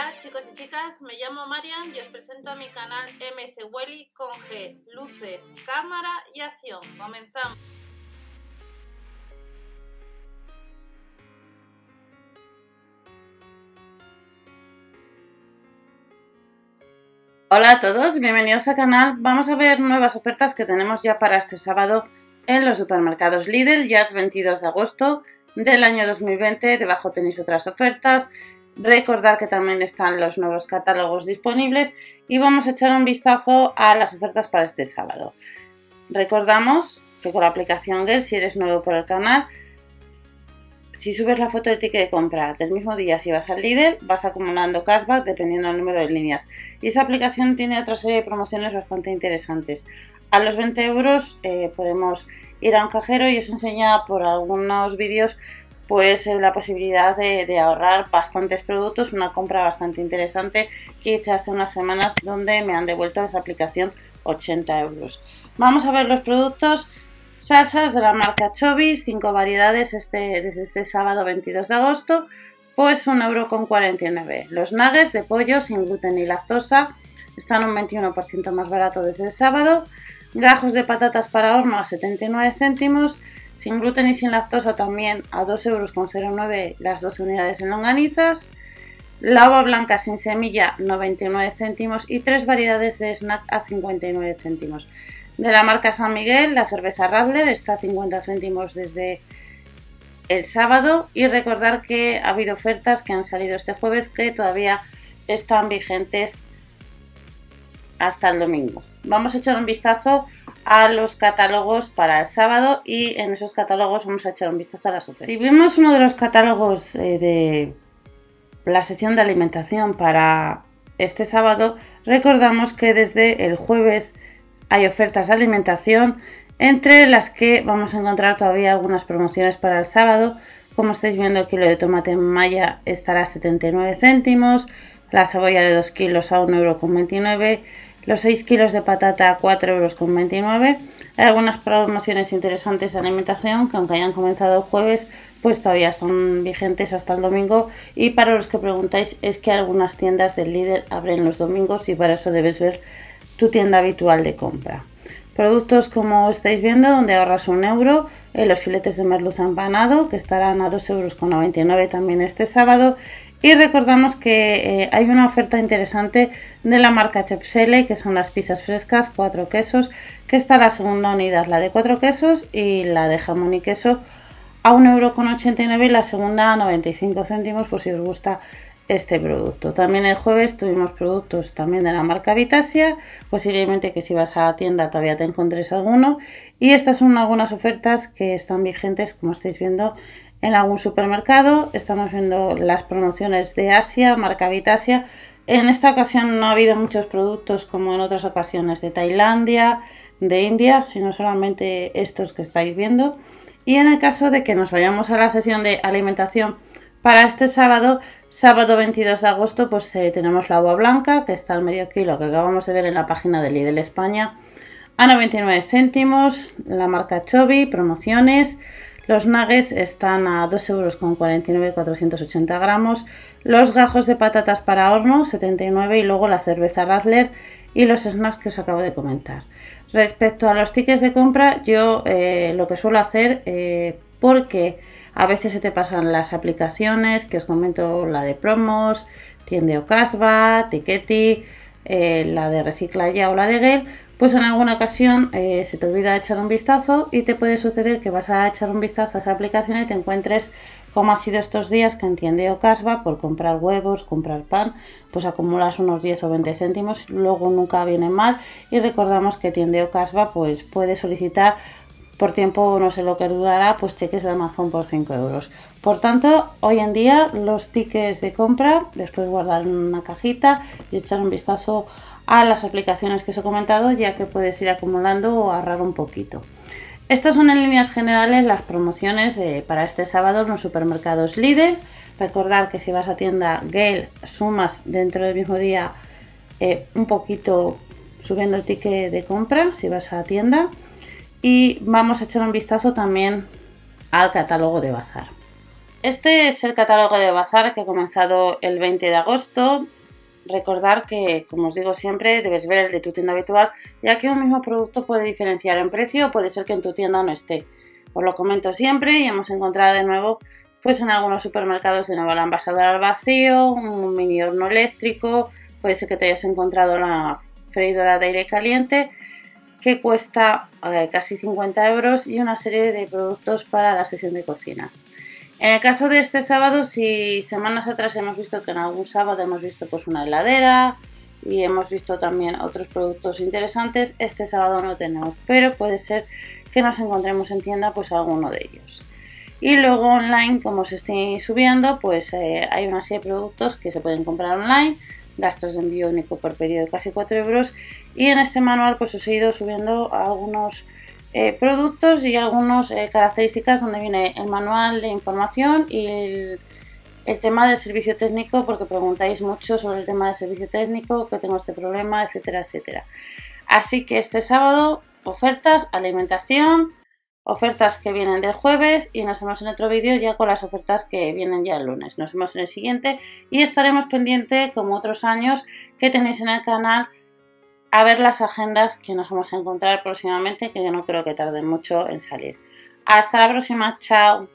Hola chicos y chicas, me llamo Marian y os presento a mi canal MS Welly con G, luces, cámara y acción. Comenzamos. Hola a todos, bienvenidos al canal. Vamos a ver nuevas ofertas que tenemos ya para este sábado en los supermercados Lidl. Ya es 22 de agosto del año 2020. Debajo tenéis otras ofertas. Recordar que también están los nuevos catálogos disponibles y vamos a echar un vistazo a las ofertas para este sábado. Recordamos que con la aplicación Gel, si eres nuevo por el canal, si subes la foto del ticket de compra del mismo día si vas al líder, vas acumulando cashback dependiendo del número de líneas. Y esa aplicación tiene otra serie de promociones bastante interesantes. A los 20 euros eh, podemos ir a un cajero y os enseña por algunos vídeos pues eh, la posibilidad de, ahorrar bastantes productos, una compra bastante interesante que hice hace unas semanas donde me han devuelto esa aplicación 80 euros. Vamos a ver los productos. Salsas de la marca Chovis, 5 variedades este, desde este sábado 22 de agosto, pues 1,49€. Los nuggets de pollo sin gluten y lactosa están un 21% más barato desde el sábado. Gajos de patatas para horno a 79 céntimos sin gluten y sin lactosa también a 2,09 euros las dos unidades de longanizas. La uva blanca sin semilla 99 céntimos y tres variedades de snack a 59 céntimos. De la marca San Miguel, la cerveza Radler está a 50 céntimos desde el sábado y recordar que ha habido ofertas que han salido este jueves que todavía están vigentes hasta el domingo. Vamos a echar un vistazo a los catálogos para el sábado y en esos catálogos vamos a echar un vistazo a las ofertas. Si vemos uno de los catálogos eh, de la sección de alimentación para este sábado, recordamos que desde el jueves hay ofertas de alimentación entre las que vamos a encontrar todavía algunas promociones para el sábado. Como estáis viendo, el kilo de tomate en malla estará a 79 céntimos, la cebolla de 2 kilos a 1,29€, los 6 kilos de patata a 4,29 euros. Hay algunas promociones interesantes de alimentación que aunque hayan comenzado el jueves, pues todavía están vigentes hasta el domingo. Y para los que preguntáis, es que algunas tiendas del líder abren los domingos y para eso debes ver tu tienda habitual de compra. Productos como estáis viendo, donde ahorras un euro, en los filetes de merluza empanado, que estarán a 2,99 euros también este sábado, y recordamos que eh, hay una oferta interesante de la marca Chepsele, que son las pizzas frescas, cuatro quesos, que está la segunda unidad, la de cuatro quesos y la de jamón y queso a 1,89€ y la segunda a 95 céntimos por si os gusta este producto. También el jueves tuvimos productos también de la marca Vitasia, posiblemente que si vas a la tienda todavía te encontres alguno. Y estas son algunas ofertas que están vigentes, como estáis viendo, en algún supermercado. Estamos viendo las promociones de Asia, marca Vitasia. En esta ocasión no ha habido muchos productos como en otras ocasiones de Tailandia, de India, sino solamente estos que estáis viendo. Y en el caso de que nos vayamos a la sección de alimentación para este sábado, sábado 22 de agosto, pues eh, tenemos la agua blanca, que está al medio kilo, que acabamos de ver en la página de Lidl España, a 99 céntimos, la marca Chobi, promociones, los nuggets están a 2,49 euros 480 gramos. Los gajos de patatas para horno 79 y luego la cerveza Radler y los snacks que os acabo de comentar. Respecto a los tickets de compra, yo eh, lo que suelo hacer, eh, porque a veces se te pasan las aplicaciones, que os comento la de promos, Tiende o Tickety, eh, la de Recicla Ya o la de Gel, pues en alguna ocasión eh, se te olvida echar un vistazo y te puede suceder que vas a echar un vistazo a esa aplicación y te encuentres como ha sido estos días que entiende Ocasba por comprar huevos, comprar pan, pues acumulas unos 10 o 20 céntimos, luego nunca viene mal y recordamos que tiende Ocasba pues puede solicitar por tiempo, no sé lo que durará, pues cheques de Amazon por 5 euros. Por tanto, hoy en día los tickets de compra, después guardar en una cajita y echar un vistazo a las aplicaciones que os he comentado, ya que puedes ir acumulando o ahorrar un poquito. Estas son en líneas generales las promociones para este sábado en los supermercados Lidl. Recordar que si vas a tienda Gale sumas dentro del mismo día eh, un poquito subiendo el ticket de compra si vas a tienda. Y vamos a echar un vistazo también al catálogo de bazar. Este es el catálogo de Bazar que ha comenzado el 20 de agosto. Recordar que, como os digo siempre, debes ver el de tu tienda habitual, ya que un mismo producto puede diferenciar en precio o puede ser que en tu tienda no esté. Os lo comento siempre y hemos encontrado de nuevo pues en algunos supermercados de nuevo la envasadora al vacío, un mini horno eléctrico, puede ser que te hayas encontrado la freidora de aire caliente que cuesta eh, casi 50 euros y una serie de productos para la sesión de cocina. En el caso de este sábado, si semanas atrás hemos visto que en algún sábado hemos visto pues una heladera y hemos visto también otros productos interesantes, este sábado no tenemos, pero puede ser que nos encontremos en tienda pues alguno de ellos. Y luego online, como se esté subiendo, pues eh, hay una serie de productos que se pueden comprar online, gastos de envío único por pedido de casi 4 euros. Y en este manual pues os he ido subiendo algunos eh, productos y algunas eh, características donde viene el manual de información y el, tema del servicio técnico, porque preguntáis mucho sobre el tema del servicio técnico, que tengo este problema, etcétera, etcétera. Así que este sábado, ofertas, alimentación, ofertas que vienen del jueves y nos vemos en otro vídeo ya con las ofertas que vienen ya el lunes. Nos vemos en el siguiente y estaremos pendientes, como otros años, que tenéis en el canal a ver las agendas que nos vamos a encontrar próximamente, que yo no creo que tarden mucho en salir. Hasta la próxima, chao.